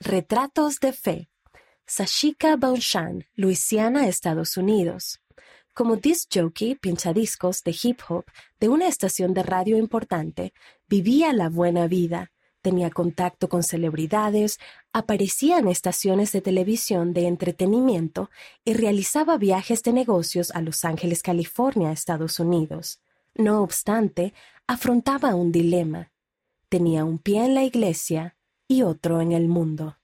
Retratos de Fe. Sashika Baunchan, Luisiana, Estados Unidos. Como disc jockey, pinchadiscos de hip hop de una estación de radio importante, vivía la buena vida, tenía contacto con celebridades, aparecía en estaciones de televisión de entretenimiento y realizaba viajes de negocios a Los Ángeles, California, Estados Unidos. No obstante, afrontaba un dilema. Tenía un pie en la iglesia y otro en el mundo.